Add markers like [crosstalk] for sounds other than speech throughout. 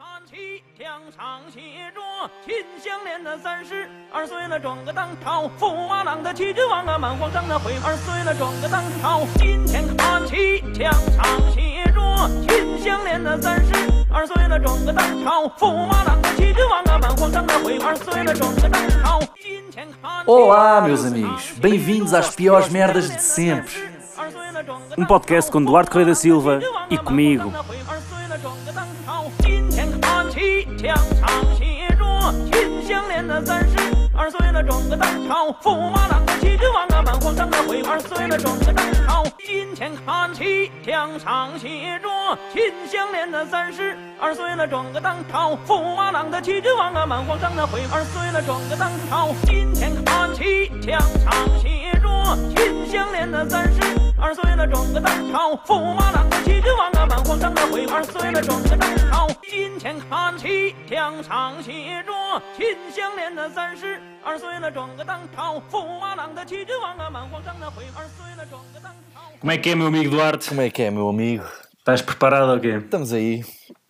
看齐，墙上写着“秦香莲的三十二岁了，转个当朝；驸马郎的齐君王啊，满皇上的回二岁了，转个当朝。今天看齐，墙上写着“秦香莲的三十二岁了，转个当朝；驸马郎的齐君王啊，满皇上的回二岁了，转个当朝。今天看齐。 Olá, meus amigos. Bem-vindos às piores merdas de sempre. Um podcast com Duarte Correia da Silva e comigo. 个当朝；驸马郎的齐君王啊，满皇上的回二岁了，转个当朝。今天看齐，墙上写着“秦香莲的三十二岁了，转个当朝；驸马郎的齐君王啊，满皇上的回二岁了，转个当朝。今天看齐，墙上写着“秦香莲的三十二岁了，转个当朝；驸马郎 的齐君王啊，满皇上的回二岁了，转个当朝。今天看齐，墙上写着“秦香莲的三十二岁了，转个当朝；驸马郎的齐君王啊，满皇上的回二岁了，转个当朝。 Como é que é, meu amigo Duarte? Como é que é, meu amigo? Estás preparado ou quê? Estamos aí.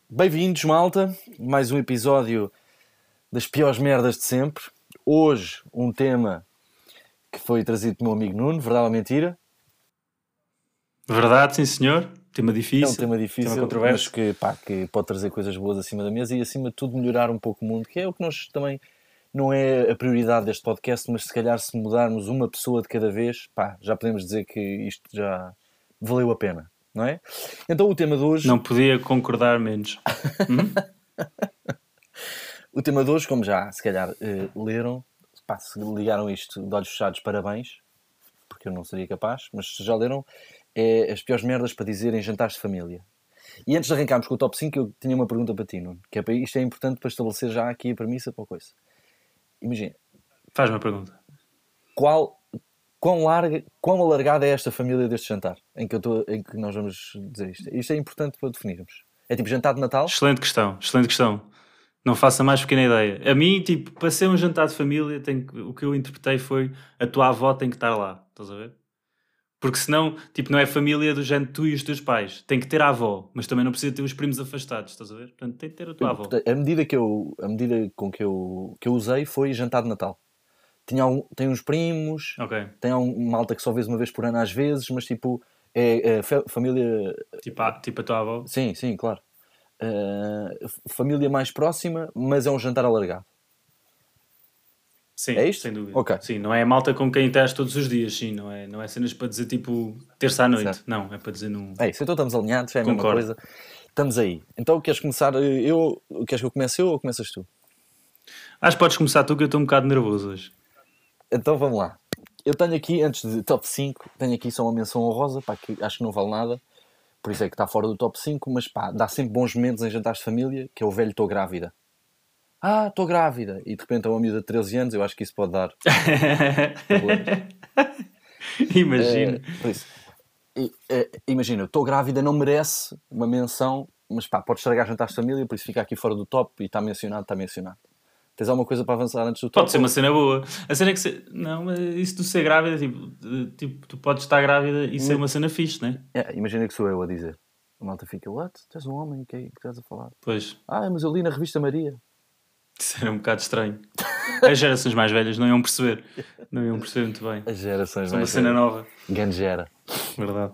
Bem-vindos, malta. Mais um episódio das piores merdas de sempre. Hoje, um tema que foi trazido pelo meu amigo Nuno, verdade ou mentira? Verdade, sim senhor. Tema É difícil. um tema difícil, Tema mas que, pá, que pode trazer coisas boas acima da mesa e, acima de tudo, melhorar um pouco o mundo, que é o que nós também não é a prioridade deste podcast, mas se calhar se mudarmos uma pessoa de cada vez, pá, já podemos dizer que isto já valeu a pena, não é? Então o tema de hoje, Não podia concordar menos. [laughs] o tema de hoje, como já se calhar eh, leram, pá, se ligaram isto de olhos fechados, parabéns, porque eu não seria capaz, mas se já leram, é as piores merdas para dizer em jantares de família. E antes de arrancarmos com o top 5, eu tinha uma pergunta para ti, Nuno, que é para, isto é importante para estabelecer já aqui a premissa para a coisa. Imagina, Faz uma pergunta. qual, quão, larga, quão alargada é esta família deste jantar em que, eu estou, em que nós vamos dizer isto? Isto é importante para definirmos. É tipo jantar de Natal? Excelente questão, excelente questão. Não faça mais pequena ideia. A mim, tipo, para ser um jantar de família, que- o que eu interpretei foi a tua avó tem que estar lá. Estás a ver? Porque senão, tipo, não é família do género tu e os teus pais. Tem que ter a avó, mas também não precisa ter os primos afastados. Estás a ver? Portanto, tem que ter a tua avó. A medida, que eu, a medida com que eu, que eu usei foi jantar de Natal. Tinha algum- tem uns primos, Ok. tem um malta que só vês uma vez por ano às vezes, mas tipo, é, é fa- família. Tipo, a, tipo a tua avó. Sim, sim, claro. Uh, família mais próxima, mas é um jantar alargado. Sim, É isto? sem dúvida. Ok. Sim, não é a malta com quem estás todos os dias, sim, não é, não é cenas para dizer tipo terça à noite. Certo. Não, é para dizer num. É isso, então estamos alinhados, é a mesma Concordo. coisa. Estamos aí. Então queres começar? Eu, queres que eu comece eu ou começas tu? Acho que podes começar tu que eu estou um bocado nervoso hoje. Então vamos lá. Eu tenho aqui, antes de top 5, tenho aqui só uma menção honrosa, pá, que acho que não vale nada, por isso é que está fora do top 5, mas pá, dá sempre bons momentos em jantares de família, que é o velho estou grávida. Ah, estou grávida. E de repente é uma miúda de 13 anos, eu acho que isso pode dar problemas. [laughs] Imagino. Eh, eh, imagina, estou grávida, não merece uma menção, mas pá, pode estragar jantares de família, por isso fica aqui fora do top e está mencionado, está mencionado. Tens alguma coisa para avançar antes do top? Pode ser uma cena boa. A cena é que. Se... Não, mas isso de ser grávida, tipo, tipo, tu podes estar grávida e ser uma cena fixe, né? É, imagina que sou eu a dizer. A malta fica, what? Tu és um homem, o que é que estás a falar? Pois, Ah, mas eu li na revista Maria. Isso era um bocado estranho. As gerações mais velhas não iam perceber. Não iam perceber muito bem. As gerações Isso é uma mais cena nova. Gangera. Verdade.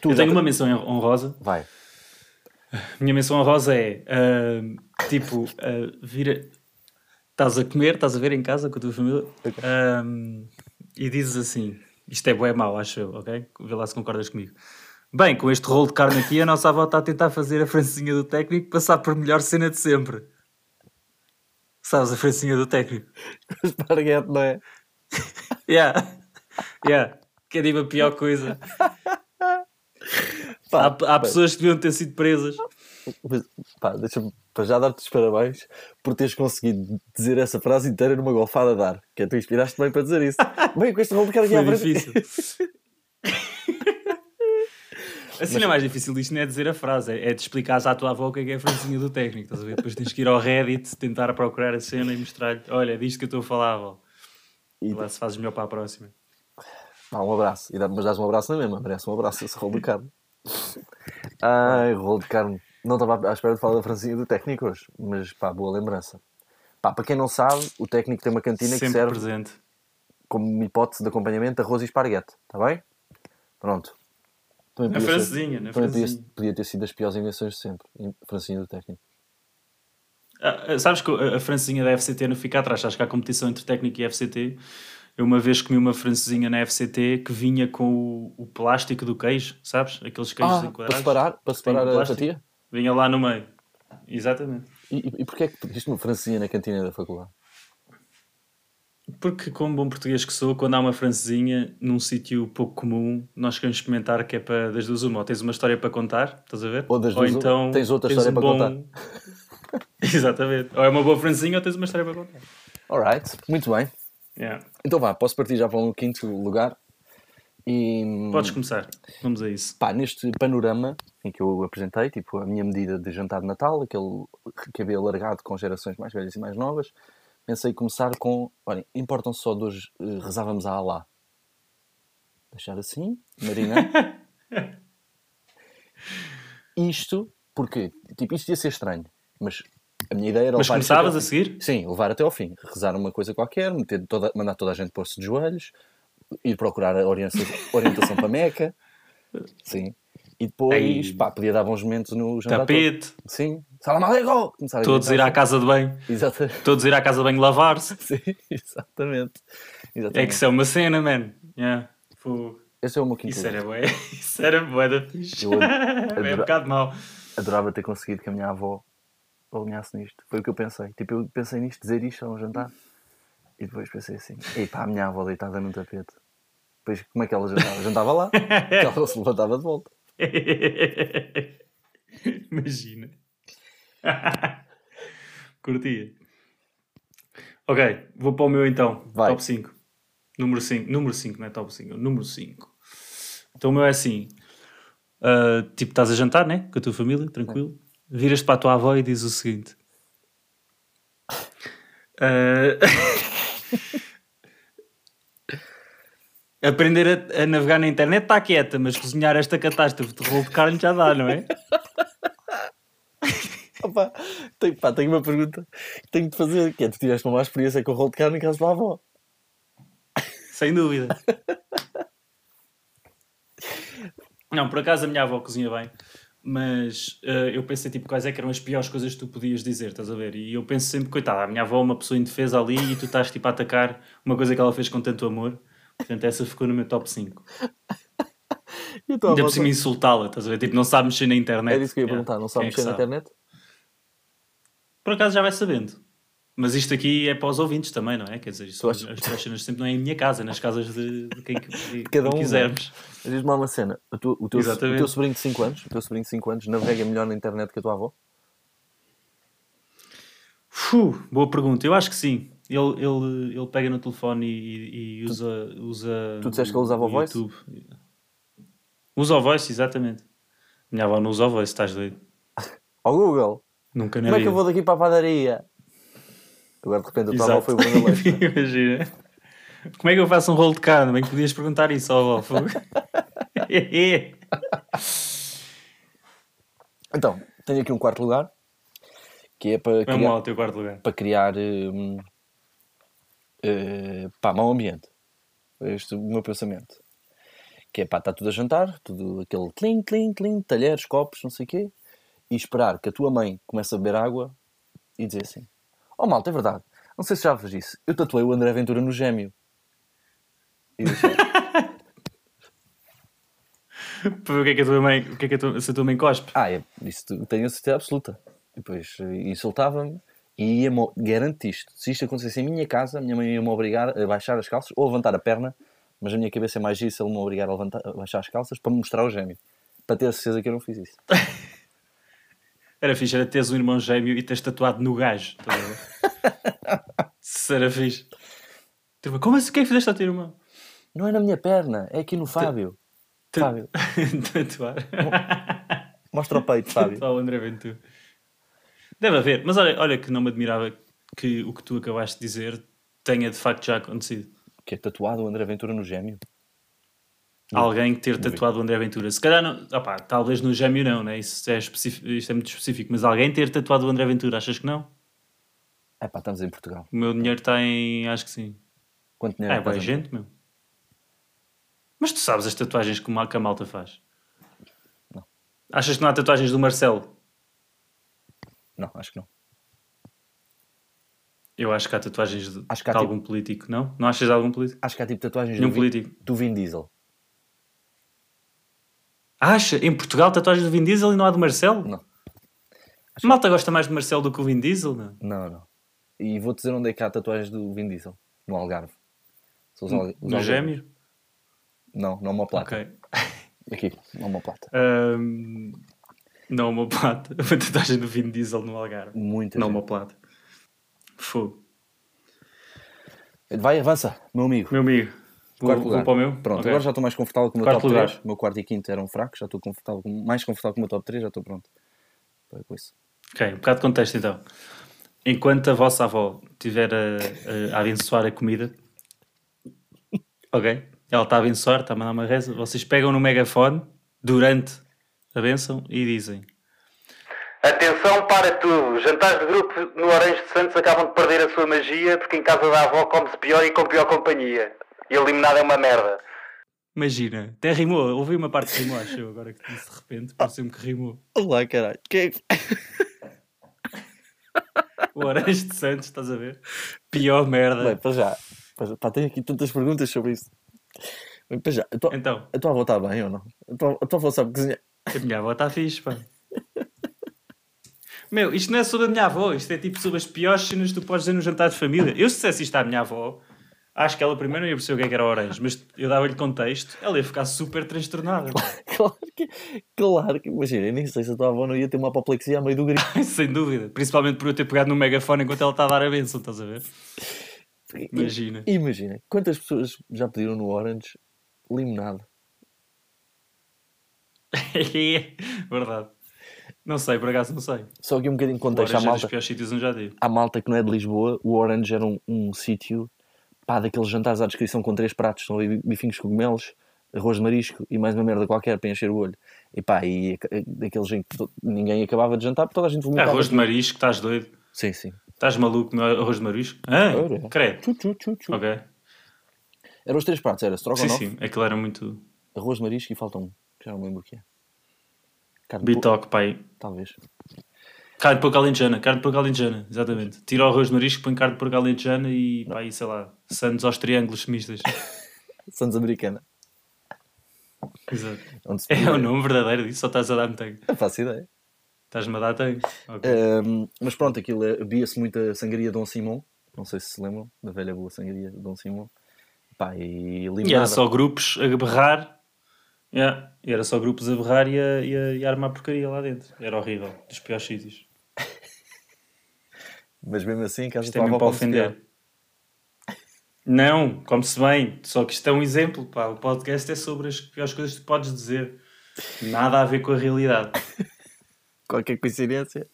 Tu Eu já tenho te- uma menção honrosa. Vai. Minha menção honrosa é ahm, tipo, ah, vira. Estás a comer, estás a ver em casa com a tua família ahm, e dizes assim: Isto é bué mau, acho eu, ok? Vê lá se concordas comigo. Bem, com este rolo de carne aqui, a nossa avó está a tentar fazer a francinha do técnico passar por melhor cena de sempre. Sabes a francinha do técnico? Esparguete, não é? [laughs] Yeah, yeah. Que é tipo a pior coisa. [laughs] Pá, Há, há pessoas que deviam ter sido presas. pá, deixa-me para já dar-te os parabéns por teres conseguido dizer essa frase inteira numa golfada a dar. Que é, tu inspiraste bem para dizer isso. [laughs] Bem, com este rolo de cara aqui Foi à frente. difícil. A cena mais difícil disto não é dizer a frase, é, é de explicares à tua avó o que é que é a francinha do técnico. Estás a ver? Depois tens que ir ao Reddit, tentar procurar a cena e mostrar-lhe: olha, é disto que eu estou a falar, avó. E- Lá se fazes melhor para a próxima. Pá, um abraço. E dá, mas dás um abraço na mesma. Merece um abraço esse rolo de [laughs] carne. Ai, rolo de carne. Não estava à espera de falar da francinha do técnico hoje, mas pá, boa lembrança. Pá, para quem não sabe, o técnico tem uma cantina que Sempre serve presente. como hipótese de acompanhamento arroz e esparguete, está bem? Pronto. Também ser- francesinha, na também podia, francesinha. podia ter sido das piores invenções de sempre. em- Francinha do técnico. Ah, ah, sabes que a a francesinha da FCT não fica atrás. Acho que há competição entre técnico e FCT. Eu uma vez comi uma francesinha na FCT que vinha com o, o plástico do queijo, sabes? Aqueles queijos Ah, para enquadrados. separar, para separar a fatia? Vinha lá no meio. Exatamente. E, e, e porquê é que pediste uma francinha na cantina da faculdade? Porque, como bom português que sou, quando há uma francesinha num sítio pouco comum, nós queremos experimentar que é para das duas uma. Ou tens uma história para contar, estás a ver? Ou das duas uma, então tens outra tens história um para bom- [laughs] Exatamente. Ou é uma boa francesinha ou tens uma história para contar. Alright, muito bem. Yeah. Então vá, posso partir já para um quinto lugar. E Podes começar. Vamos a isso. pá, neste panorama em que eu apresentei, tipo, a minha medida de jantar de Natal, aquele cabelo alargado com gerações mais velhas e mais novas, pensei começar com, olhem, importam só dois, eh, rezávamos a Alá. Deixar assim, marinar. [laughs] isto, porque, tipo, isto ia ser estranho, mas a minha ideia era Mas começavas a seguir? Sim, levar até ao fim. Rezar uma coisa qualquer, meter toda, mandar toda a gente pôr-se de joelhos, ir procurar a orientação, orientação para Meca. [laughs] Sim. E depois, Ei. pá, podia dar bons momentos no jantar. todo. Tapete, Sim. Salam aleikum! Todos ir à casa de banho, Exatamente. todos ir à casa de banho lavar-se. [laughs] Sim, exatamente. É exatamente. que isso é uma cena, man. Yeah. Fogo. Esse é o meu quinto Isso era bué. [laughs] Isso era bué da fixe. Eu [laughs] É adora- um bocado mau. Adorava ter conseguido que a minha avó alinhasse nisto. Foi o que eu pensei. Tipo, eu pensei nisto, dizer isto a um jantar. E depois pensei assim, ei pá, a minha avó deitada no tapete. Depois, como é que ela jantava? Jantava lá, ela se levantava de volta. Imagina. [laughs] Curtia. Ok, vou para o meu então. Vai. Top 5. Número 5. Número 5, não é top 5. é o Número 5. Então o meu é assim. ah, tipo, estás a jantar, né? Com a tua família, tranquilo. Viras para a tua avó e dizes o seguinte. Ah, [laughs] Aprender a, a navegar na internet está quieta, mas cozinhar esta catástrofe de rolo de carne já dá, não é? [laughs] Opa, tenho, pá, tenho uma pergunta que tenho de fazer, que é, tu tiveste uma má experiência com o rolo de carne em casa da avó. Sem dúvida. Não, por acaso a minha avó cozinha bem, mas eh, eu pensei tipo quais é que eram as piores coisas que tu podias dizer, estás a ver? E eu penso sempre, coitada, a minha avó é uma pessoa indefesa ali e tu estás tipo a atacar uma coisa que ela fez com tanto amor. Portanto, essa ficou no meu top 5. E a tua Ainda por cima insultá-la, estás a ver? Tipo, não sabe mexer na internet. Era isso que eu ia Yeah. perguntar, não sabe Quem é mexer na sabe? internet? Por acaso já vai sabendo. Mas isto aqui é para os ouvintes também, não é? Quer dizer, isto, as tuas cenas sempre não é em minha casa, é nas casas de, de quem, de Cada quem um, quisermos. Mas Diz-me lá uma cena, o teu, o, teu, o teu sobrinho de 5 anos, o teu sobrinho de 5 anos navega melhor na internet que a tua avó? Fu, boa pergunta. Eu acho que sim. Ele, ele, ele pega no telefone e, e- e usa, usa. tu disseste que ele usava o Voice? YouTube. Usa o voice, exatamente. Minha avó não usa o voice, estás doido? [laughs] Ao Google, Nunca na como é que eu vou daqui para a padaria? Agora de repente tua avó foi o Bruno Leix. [laughs] Imagina. Como é que eu faço um rolo de carne? Bem que podias perguntar isso ao fogo. [laughs] Então, tenho aqui um quarto lugar, que é para Vamos lá criar, ao teu quarto lugar. para criar hum, eh, pá, mau ambiente. Foi este o meu pensamento. Que é pá, está tudo a jantar, tudo aquele clim, clim, clim, talheres, copos, não sei o quê, e esperar que a tua mãe comece a beber água e dizer assim: Oh malta, é verdade, não sei se já vos disse, eu tatuei o André Ventura no gêmeo. E [laughs] o que é que a tua mãe, o que é que a tua, se a tua mãe cospe. Ah, é, isso tenho a certeza absoluta. E depois eh, insultava-me e ia-me, garanto isto, se isto acontecesse em minha casa, minha mãe ia-me obrigar a baixar as calças ou a levantar a perna, mas a minha cabeça é mais isso, ele me obrigar a, levantar, a baixar as calças para me mostrar o gêmeo. Para ter a certeza que eu não fiz isso. [laughs] Era fixe, era teres um irmão gêmeo e teres tatuado no gajo. [laughs] Isso era fixe. Tipo, Como assim? É que fizeste ao teu irmão? Não é na minha perna, é aqui no Fábio. Fábio, [laughs] Tatuar. mostra o peito, Fábio. Tatuar o André Ventura. Deve haver. Mas olha, olha que não me admirava que o que tu acabaste de dizer tenha de facto já acontecido. Que é tatuado o André Ventura no gêmeo. Alguém ter tatuado o André Ventura. Se calhar, não, opá, talvez no gêmeo não, né? Isso é, isto é muito específico. Mas alguém ter tatuado o André Ventura, achas que não? É pá, estamos em Portugal. O meu dinheiro está em. Acho que sim. Quanto dinheiro É, é a gente, meu. Mas tu sabes as tatuagens que a malta faz? Não. Achas que não há tatuagens do Marcelo? Não, acho que não. Eu acho que há tatuagens de, há de tipo- algum político, não? Não achas de algum político? Acho que há tipo tatuagens Nenhum do Vin, político. do Vin Diesel. Acha? Em Portugal tatuagens do Vin Diesel e não há do Marcelo? Não. A malta gosta mais do Marcelo do que o Vin Diesel, não? Não, não. E vou-te dizer onde é que há tatuagens do Vin Diesel. No Algarve. São os al- os No gêmeo? Não, não uma plata. Ok. [laughs] Aqui, não uma plata. Ahm, não uma plata. [laughs] Uma tatuagem do Vin Diesel no Algarve. Muita Não gente. uma plata. Fogo. Vai, avança, meu amigo. Meu amigo. Quarto vou lugar. para o meu? Pronto, Ok. agora já estou mais confortável com o meu Quarto top lugar. 3. O meu quarto e quinto eram fracos, já estou confortável, com- mais confortável com o meu top 3, já estou pronto. Para com isso. Ok, um bocado de contexto então. Enquanto a vossa avó estiver a, a, a abençoar a comida, [laughs] ok? Ela está a abençoar, está a mandar uma reza. Vocês pegam no megafone durante a bênção e dizem: Atenção para tudo. Jantares de grupo no Orange de Santos acabam de perder a sua magia porque em casa da avó come-se pior e com pior companhia. E a limonada é uma merda. Imagina, até rimou, ouvi uma parte que rimou, acho eu, agora que disse de repente, pareceu-me que rimou. Olá, caralho. Que é que- O Orange de Santos, estás a ver? Pior merda. Bem, para já. Para já. Pá, tenho aqui tantas perguntas sobre isso. Bem, para já. A tua, Então, a tua avó está bem ou não? A tua, a tua avó sabe cozinhar? a minha avó está fixe, pá. Meu, isto não é sobre a minha avó, isto é tipo sobre as piores cenas que tu podes dizer no jantar de família. Eu se dissesse isto à minha avó, acho que ela primeiro não ia perceber o que é que era o orange, mas eu dava-lhe contexto, ela ia ficar super transtornada. [laughs] Claro que, claro que, imagina, nem sei se a tua avó não ia ter uma apoplexia a meio do grito. [laughs] Sem dúvida. Principalmente por eu ter pegado no megafone enquanto ela está a dar a benção, estás a ver? Imagina. Imagina, quantas pessoas já pediram no Orange limonada? [laughs] Verdade. Não sei, por acaso não sei. Só aqui um bocadinho de O contexto à Orange é dos malta. piores sítios onde já tive. À malta que não é de Lisboa, o Orange era um, um sítio, pá, daqueles jantares à descrição com três pratos, ali bifinhos cogumelos, arroz de marisco e mais uma merda qualquer para encher o olho. E pá, e daqueles em que ninguém acabava de jantar porque toda a gente vomitava. Arroz de marisco, estás doido? Sim, sim. Estás maluco no arroz de marisco? Ah, Era. credo. Tchu, tchu, tchu, tchu. Ok. Eram os três pratos, era Sim, strogonoff, sim. Aquilo era muito... arroz de marisco e falta um. Já não lembro o que é. Carne Bitoque, pai. talvez. Carne de porco alentejana, carne de porco alentejana, exatamente. Tira o arroz de marisco, põe carne de porco alentejana e, pá, e sei lá, sandes aos triângulos mistas. [laughs] Santos Americana. Exato. É o nome verdadeiro disso, só estás a dar-me tango. Não faço ideia. Estás-me a dar tango. Ok. Ahm, mas pronto, aquilo é- bebia-se muita sangria Dom Simão. Não sei se se lembram da velha boa sangria Dom Simão. Pá, e limonada. E era só grupos a berrar. Yeah. E era só grupos a berrar e a, e a, e a armar porcaria lá dentro. Era horrível. Dos piores sítios. [laughs] Mas mesmo assim, em casa Isto da é mesmo para ofender. pior. Não, come-se bem. Só que isto é um exemplo. Pá. O podcast é sobre as piores coisas que tu podes dizer. Nada a ver com a realidade. [laughs] Qualquer coincidência.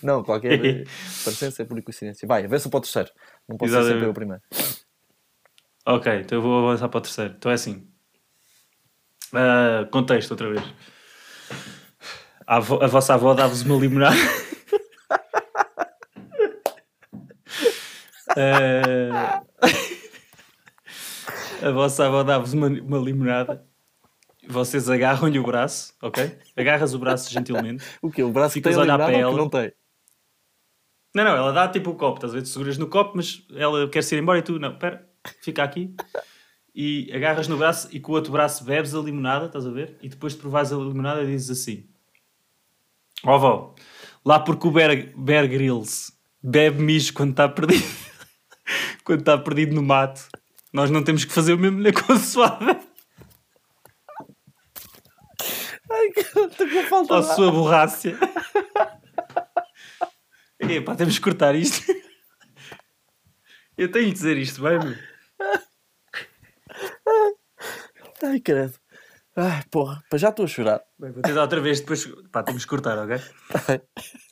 Não, qualquer [laughs] parecência é por coincidência. Vai, avança para o terceiro. Não pode ser sempre o primeiro. Ok, então eu vou avançar para o terceiro. Então é assim. Ah, contexto outra vez. A, a vossa avó dava-vos uma limonada. [laughs] Ah, a vossa avó dava-vos uma, uma limonada. Vocês agarram-lhe o braço, ok? Agarras o braço gentilmente. O quê? O braço Ficas tem a olhar para ela. não tem? Não, não, ela dá tipo o copo, estás a ver? Tu seguras no copo, mas ela quer ir embora e tu, não, espera, fica aqui. E agarras no braço e com o outro braço bebes a limonada, estás a ver? E depois de provares a limonada dizes assim: Ó avó, lá porque o Bear, Bear Grylls bebe mijo quando está perdido, [laughs] quando está perdido no mato, nós não temos que fazer o mesmo na consoada. Ai, que estou com falta Ó ar. sua borrácia. Epá, temos que cortar isto. Eu tenho de dizer isto bem, meu. Ai, credo. Ai, porra. Pá, já estou a chorar. Bem, vou tentar outra vez, depois pá, temos que cortar, ok?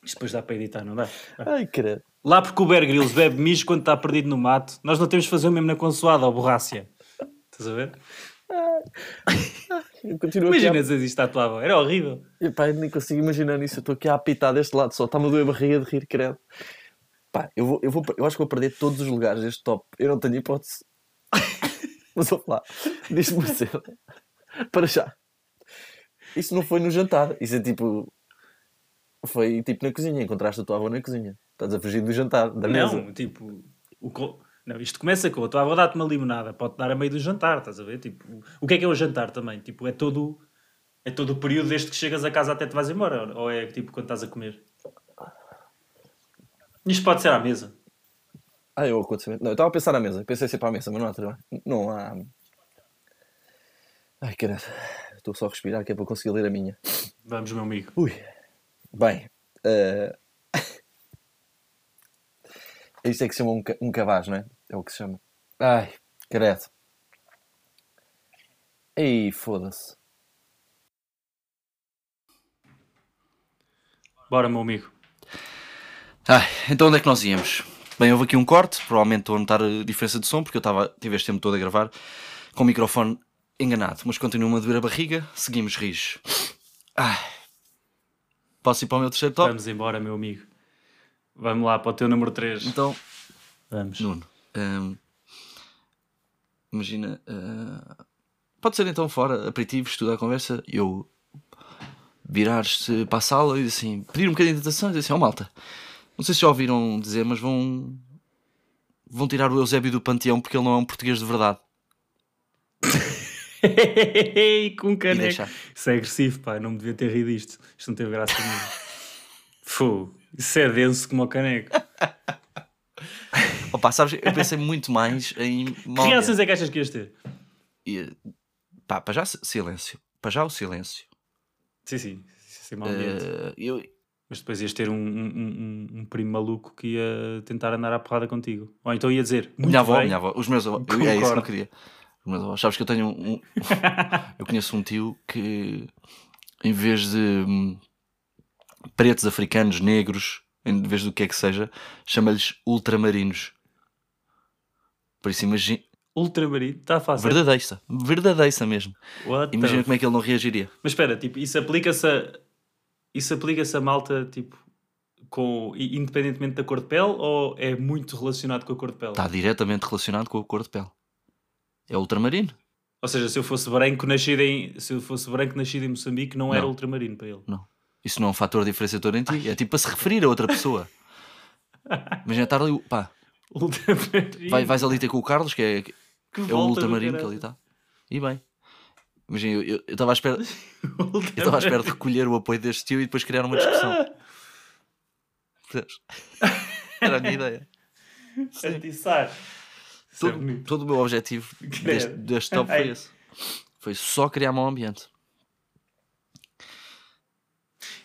Isto depois dá para editar, não dá? Ai, credo. Lá porque o Bear Grylls bebe mijo quando está perdido no mato, nós não temos que fazer o mesmo na consoada, ou borrácia. Estás a ver? Imagina a... dizer isto avó. Era horrível. Epá, eu nem consigo imaginar isso. Eu estou aqui a apitar deste lado só. Está-me a doer a barriga de rir, credo. Pá, eu, vou, eu, vou, eu acho que vou perder todos os lugares deste top. Eu não tenho hipótese. [laughs] Mas vou lá. Diz-me uma cena. Para já. Isso não foi no jantar. Isso é tipo. Foi tipo na cozinha. Encontraste a tua avó na cozinha. Estás a fugir do jantar, da mesa. Não, tipo, o co- não, isto começa com a tua avó dá-te uma limonada, pode dar a meio do jantar, estás a ver? Tipo, o que é que é o jantar também? Tipo, é todo, é todo o período desde que chegas a casa até te vais embora, ou é tipo quando estás a comer? Isto pode ser à mesa. Ah, eu acontecimento. Não, eu estava a pensar na mesa. Pensei sempre à mesa, mas não há trabalho. Não há. Ai, caralho. Estou só a respirar que é para conseguir ler a minha. Vamos, meu amigo. Ui. Bem. eh, Isto é que se chama um, um cabaz, não é? É o que se chama. Ai, credo. Ei, foda-se. Bora, meu amigo. Ai, então onde é que nós íamos? Bem, houve aqui um corte, provavelmente estou a notar a diferença de som, porque eu estava, tive este tempo todo a gravar com o microfone enganado, mas continua-me a doer a barriga, seguimos rijos. Ai. Posso ir para o meu terceiro top? Vamos embora, meu amigo. Vamos lá para o teu número 3. Então, Vamos. Nuno, hum, imagina, ah, pode ser então fora, aperitivos, tudo a conversa, eu virar-te para a sala e assim, pedir um bocadinho de atenção e dizer assim, ó malta, não sei se já ouviram dizer, mas vão, vão tirar o Eusébio do panteão porque ele não é um português de verdade. com caneco. Isso é agressivo, pá. Não me devia ter rido isto. Isto não teve graça nenhuma. Fu, isso é denso como o caneco. Opa, sabes, eu pensei muito mais em... Que mal- reações é que achas que ias ter? E, pá, para já silêncio, para já o silêncio. Sim, sim. Mau ambiente. Eh, eu, Mas depois ias ter um, um, um- um primo maluco que ia tentar andar à porrada contigo. Ou então ia dizer. Muito minha avó, bem. minha avó, os meus avós, eu- é isso que eu queria. Os meus avós, sabes que eu tenho um, [laughs] eu conheço um tio que em vez de hum, pretos africanos, negros, em vez do que é que seja, chama-lhes ultramarinos. Por isso imagina, Ultramarino. Está fácil. verdadeira, verdadeira mesmo. What Imagina como é que ele não reagiria. Mas espera, tipo, isso aplica-se a... Isso aplica-se a malta, tipo, com... independentemente da cor de pele ou é muito relacionado com a cor de pele? Está diretamente relacionado com a cor de pele. É ultramarino? Ou seja, se eu fosse branco nascido em... Se eu fosse branco nascido em Moçambique, não, era Não. ultramarino para ele. Não. Isso não é um fator diferenciador em ti. É tipo para se referir a outra pessoa. [laughs] Imagina estar ali, pá, Ultramarino. vai, vais ali ter com o Carlos, que é, Que É o ultramarino que ali está. E bem. Imagina, eu- estava à espera. [laughs] Eu estava à espera de recolher o apoio deste tio e depois criar uma discussão. [laughs] Era a minha ideia. Atiçar. Isso é Todo, todo o meu objetivo [laughs] deste, deste top foi esse. Foi só criar mau ambiente.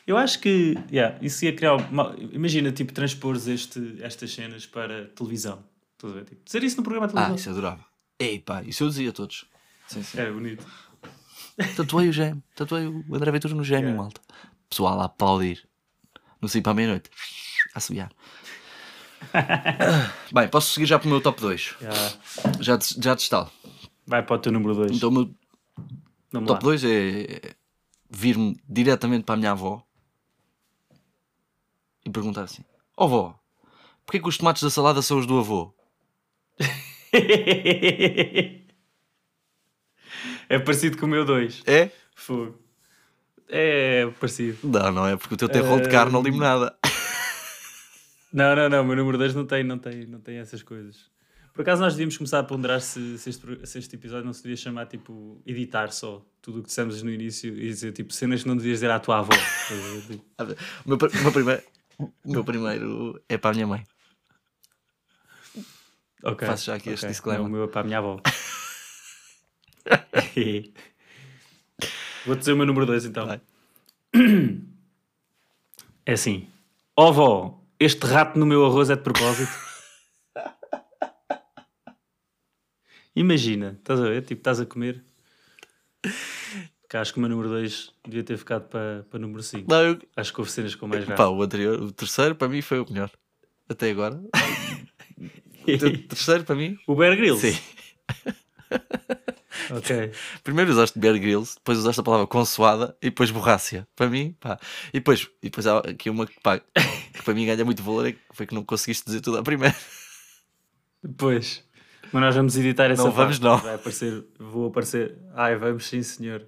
Eu acho que yeah, isso ia criar. uma- Imagina, tipo, transpores este, estas cenas para televisão. Estás a ver? Tipo, dizer isso no programa de Ah, televisão. isso eu adorava. Ei pá, isso eu dizia a todos. Sim, sim. Era bonito. Tatuei o gêmeo. Tatuei o André Ventura no gêmeo, Yeah. malta. Pessoal a aplaudir. No 5 para a meia-noite. A subiar. [laughs] Bem, posso seguir já para o meu top 2. Yeah. Já, te- já te instalo. Vai para o teu número 2. Então o meu Vamos top lá. 2 é vir-me diretamente para a minha avó e perguntar assim: Ó avó, porquê que os tomates da salada são os do avô? [laughs] é parecido com o meu 2. É? Fogo. É parecido. Não, não é porque o teu tem rolo de carne ou limonada. Não, não, não. O meu número 2 não tem, não, tem, não tem essas coisas. Por acaso nós devíamos começar a ponderar se, se, este, se este episódio não se devia chamar tipo editar só tudo o que dissemos no início e dizer tipo cenas que não devias dizer à tua avó. [laughs] Tipo, O meu, meu primeiro, meu primeiro é para a minha mãe. Ok. Faço já aqui este ok. disclaimer. Não, o meu é para a minha avó. [laughs] [laughs] Vou dizer o meu número 2 então. Vai. É assim. Ó avó, este rato no meu arroz é de propósito? Imagina, estás a ver? Tipo, estás a comer. Que acho que o meu número 2 devia ter ficado para, para número 5. Não, eu, Acho que houve cenas com mais graça. o anterior, o terceiro para mim foi o melhor. Até agora. [laughs] O terceiro para mim? o Bear Grylls. Sim. [laughs] [laughs] Ok. Primeiro usaste Bear Grylls, depois usaste a palavra consoada e depois borrácia. Para mim, pá. E depois, e depois há aqui uma que, pá, que para mim ganha muito valor, é que foi que não conseguiste dizer tudo à primeira. Depois. Mas nós vamos editar essa Não vamos, parte. não. Vai aparecer, vou aparecer. Ai, vamos sim, senhor.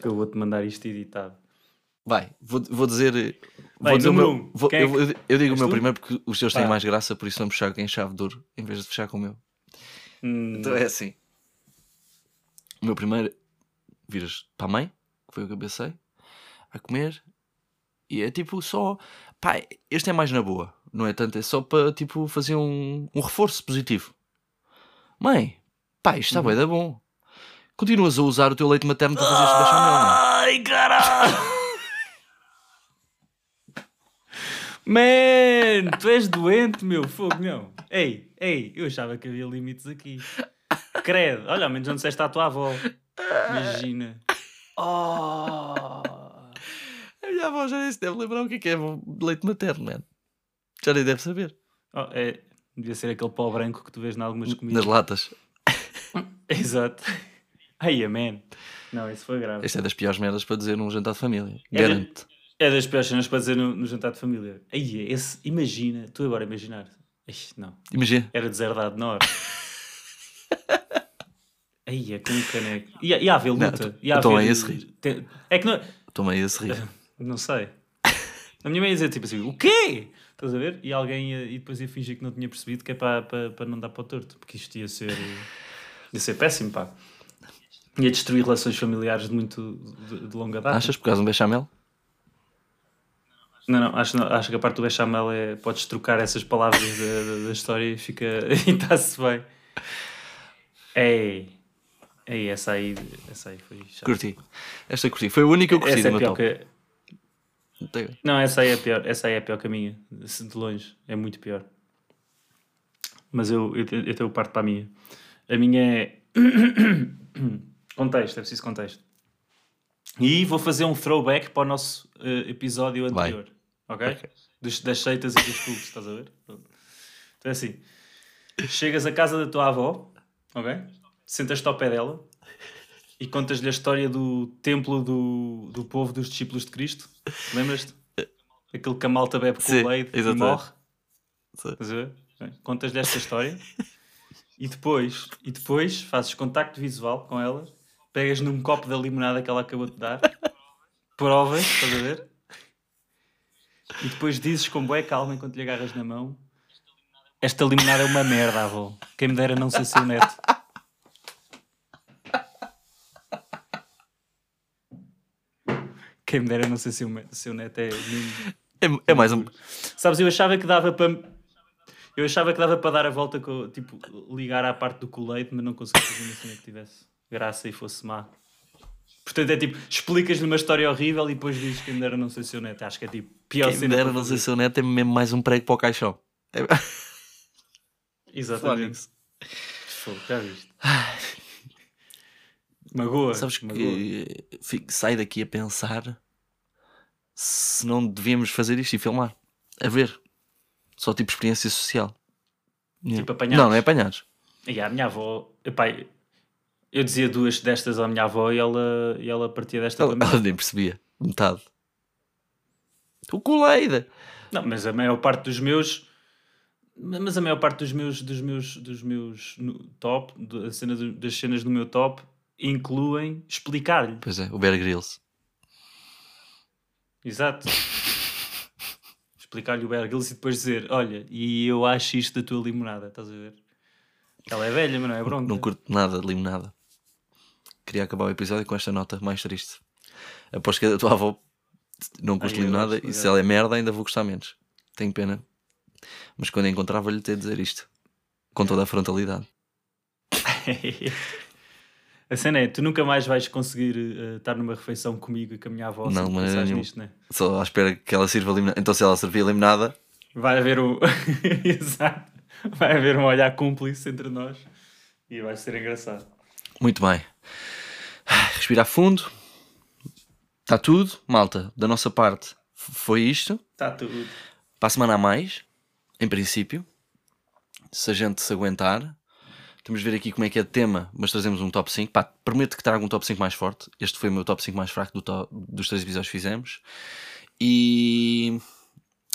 Que eu vou-te mandar isto editado. Vai, vou, vou dizer. Vai, vou dizer o número meu, um. vou- Quem é eu, eu- eu digo o És meu tu? primeiro porque os teus têm mais graça, por isso vamos fechar em chave de ouro em vez de fechar com o meu. Hum, Então é assim. O meu primeiro viras para a mãe, que foi o que eu pensei, a comer, e é tipo só. Pá, este é mais na boa, não é tanto, é só para tipo fazer um, um reforço positivo. Mãe, pá, isto está bem da bom. Continuas a usar o teu leite materno para fazer este bechamel, não é? Ai, caralho! [laughs] Man, tu és doente, meu fogo, não. Ei, ei, eu achava que havia limites aqui. Credo, olha, ao menos não disseste à tua avó. Imagina. Oh. A minha avó já nem se deve lembrar o que é que é leite materno, man. Já nem deve saber. Oh, é, devia ser aquele pó branco que tu vês em algumas comidas. Nas latas. [laughs] Exato. Ai, man. Não, isso foi grave. Esta é das piores merdas para dizer num jantar de família. É de- Garanto. É das piores cenas para dizer no, no jantar de família. Aí, esse, imagina, tu agora imaginar. Ixi, não, Imagina. era deserdado na hora. [laughs] Aí, é com um caneco. E, e a haver luta. tu- e a é esse rir. É que não. Estou a se rir. [laughs] Não sei. A minha mãe ia dizer tipo assim: o quê? Estás a ver? E alguém ia, e depois ia fingir que não tinha percebido que é para, para, para não dar para o torto, porque isto ia ser, ia ser péssimo, pá. Ia destruir relações familiares de muito de, de longa data. Achas por causa um bechamel? Não, não, acho, não, acho que a parte do bechamel é. Podes trocar essas palavras da, da- da história e fica. [laughs] e está-se bem. Ei. Ei, essa aí, essa aí foi chata. Curti. Esta curti. Foi a única que eu curti Essa do é pior que. Não, essa aí é pior. Essa aí é pior que a minha. De longe. É muito pior. Mas eu, eu, eu tenho parte para a minha. A minha é. [coughs] contexto, é preciso contexto. E vou fazer um throwback para o nosso eh, episódio Vai. anterior. Ok? Dos- das seitas e dos cultos, estás a ver? Então é assim: chegas à casa da tua avó, ok? Sentas-te ao pé dela e contas-lhe a história do templo do, do povo dos discípulos de Cristo. Lembras-te? Aquele que a malta bebe com leite e morre. Contas-lhe esta história e depois, e depois fazes contacto visual com ela, pegas num copo da limonada que ela acabou de dar, provas, estás a ver? E depois dizes com boa calma enquanto lhe agarras na mão: Esta limonada é uma merda, avó. Quem me dera não ser seu neto. Quem me dera não ser seu, me- seu neto é. É, é mais um. Sabes, eu achava que dava para. Eu achava que dava para dar a volta com, tipo, ligar à parte do colete, mas não consegui fazer uma cena que tivesse graça e fosse má. Portanto, é tipo, explicas-lhe uma história horrível e depois dizes que ainda não sei se o neto. Acho que é tipo, pior Quem me cena para não sei se o neto é mesmo mais um prego para o caixão. É... Exatamente. Já viste. Magoa. Sabes magoa. que fico, sai daqui a pensar se não devíamos fazer isto e filmar. A ver. Só tipo experiência social. Tipo apanhados. Não, não é apanhados. E a minha avó, epá, eu dizia duas destas à minha avó e ela, e ela partia desta Ela, ela nem percebia. Metade. O Coleida. Não, mas a maior parte dos meus. Mas a maior parte dos meus, dos meus, dos meus top, da cena das cenas do meu top, incluem explicar-lhe. Pois é, o Bear Grylls. Exato. [laughs] Explicar-lhe o Bear Grylls e depois dizer: Olha, e eu acho isto da tua limonada, estás a ver? Ela é velha, mas não é bronca. Não curto nada de limonada. Queria acabar o episódio com esta nota mais triste. Após que a tua avó não eu limonada e se ela é merda ainda vou gostar menos. Tenho pena. Mas quando encontrar vou-lhe ter de dizer isto. Com toda a frontalidade. [laughs] a cena é: tu nunca mais vais conseguir eh, estar numa refeição comigo e com a minha avó Não, maneira pensares nisto, né? Só à espera que ela sirva limonada. Então se ela servir limonada, Vai haver um. [laughs] Exato. Vai haver um olhar cúmplice entre nós e vai ser engraçado. muito bem. Respirar fundo. Está tudo. Malta, da nossa parte foi isto. Está tudo. Para a semana a mais, em princípio. Se a gente se aguentar. Temos de ver aqui como é que é de tema, mas trazemos um top 5. Pá, prometo que trago um top 5 mais forte. Este foi o meu top 5 mais fraco do to- dos três episódios que fizemos. E.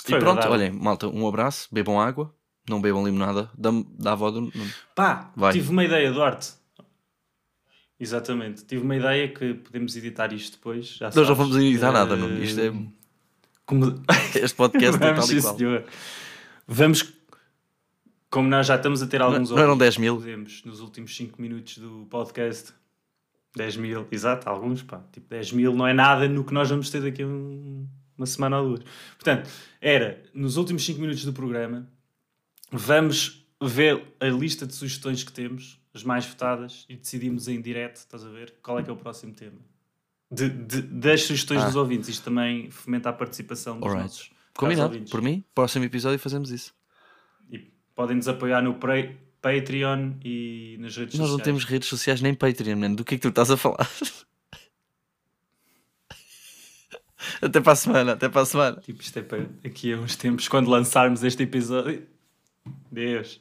Foi e pronto, agradável. olhem, malta, um abraço, bebam água, não bebam limonada, da, da avó do. não- Pá, Vai. tive uma ideia, Duarte. Exatamente, tive uma ideia que podemos editar isto depois. Já Nós não sabes. vamos editar nada, Nuno. Isto é. como- [laughs] Este podcast é tal e qual. senhor. Vamos, como nós já estamos a ter alguns não eram ouvintes, 10 mil? podemos, nos últimos 5 minutos do podcast, 10 mil, exato, alguns, pá, tipo 10 mil não é nada no que nós vamos ter daqui a um- uma semana ou duas. Portanto, era, nos últimos 5 minutos do programa, vamos ver a lista de sugestões que temos, as mais votadas, e decidimos em direto, estás a ver, qual é que é o próximo tema. De, de- das sugestões Ah. dos ouvintes. Isto também fomenta a participação dos Alright. nossos Combinado, ouvintes. por mim, próximo episódio fazemos isso. Podem nos apoiar no Pre- Patreon e nas redes Nós não sociais. temos redes sociais nem Patreon, mano. Do que é que tu estás a falar? [laughs] até para a semana, até para a semana. Tipo, isto é para daqui a uns tempos, quando lançarmos este episódio. Deus.